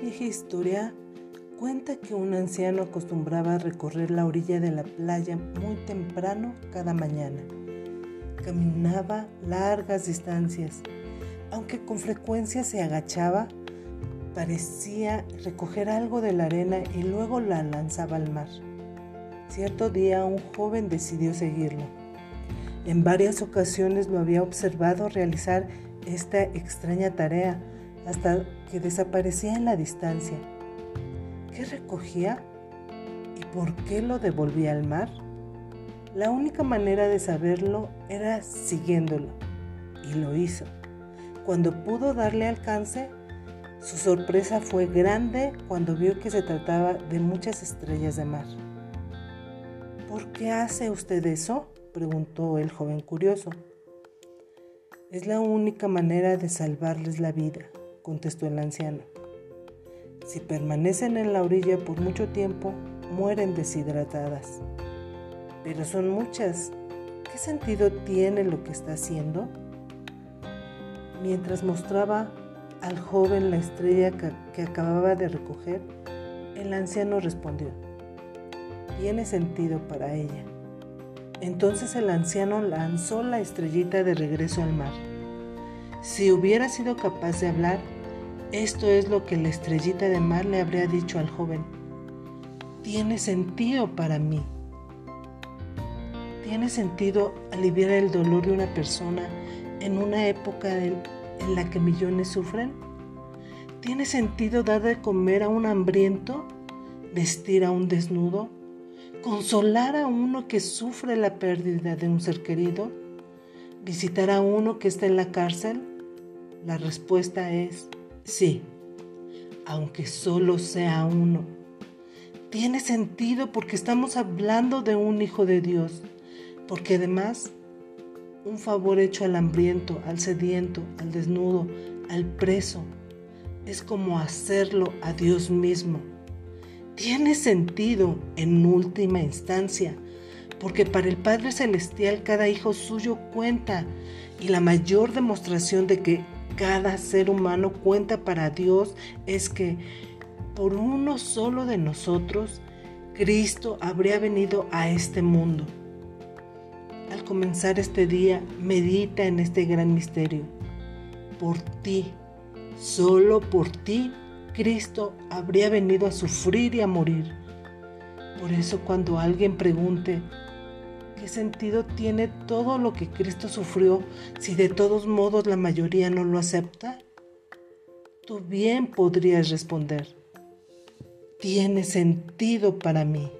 vieja historia cuenta que un anciano acostumbraba a recorrer la orilla de la playa muy temprano cada mañana. Caminaba largas distancias, aunque con frecuencia se agachaba, parecía recoger algo de la arena y luego la lanzaba al mar. Cierto día un joven decidió seguirlo. En varias ocasiones lo había observado realizar esta extraña tarea hasta que desaparecía en la distancia. ¿Qué recogía? ¿Y por qué lo devolvía al mar? La única manera de saberlo era siguiéndolo, y lo hizo. Cuando pudo darle alcance, su sorpresa fue grande cuando vio que se trataba de muchas estrellas de mar. ¿Por qué hace usted eso? preguntó el joven curioso. Es la única manera de salvarles la vida, contestó el anciano. Si permanecen en la orilla por mucho tiempo, mueren deshidratadas. Pero son muchas. ¿Qué sentido tiene lo que está haciendo? Mientras mostraba al joven la estrella que, acababa de recoger, el anciano respondió, tiene sentido para ella. Entonces el anciano lanzó la estrellita de regreso al mar. Si hubiera sido capaz de hablar, esto es lo que la estrellita de mar le habría dicho al joven. Tiene sentido para mí. Tiene sentido aliviar el dolor de una persona en una época en la que millones sufren. ¿Tiene sentido dar de comer a un hambriento? ¿Vestir a un desnudo? ¿Consolar a uno que sufre la pérdida de un ser querido? ¿Visitar a uno que está en la cárcel? La respuesta es Sí, aunque solo sea uno. Tiene sentido porque estamos hablando de un hijo de Dios, porque además un favor hecho al hambriento, al sediento, al desnudo, al preso, es como hacerlo a Dios mismo. Tiene sentido en última instancia, porque para el Padre Celestial cada hijo suyo cuenta y la mayor demostración de que cada ser humano cuenta para Dios es que por uno solo de nosotros, Cristo habría venido a este mundo. Al comenzar este día, medita en este gran misterio. Por ti, solo por ti, Cristo habría venido a sufrir y a morir. Por eso cuando alguien pregunte, ¿Qué sentido tiene todo lo que Cristo sufrió si de todos modos la mayoría no lo acepta? Tú bien podrías responder, tiene sentido para mí.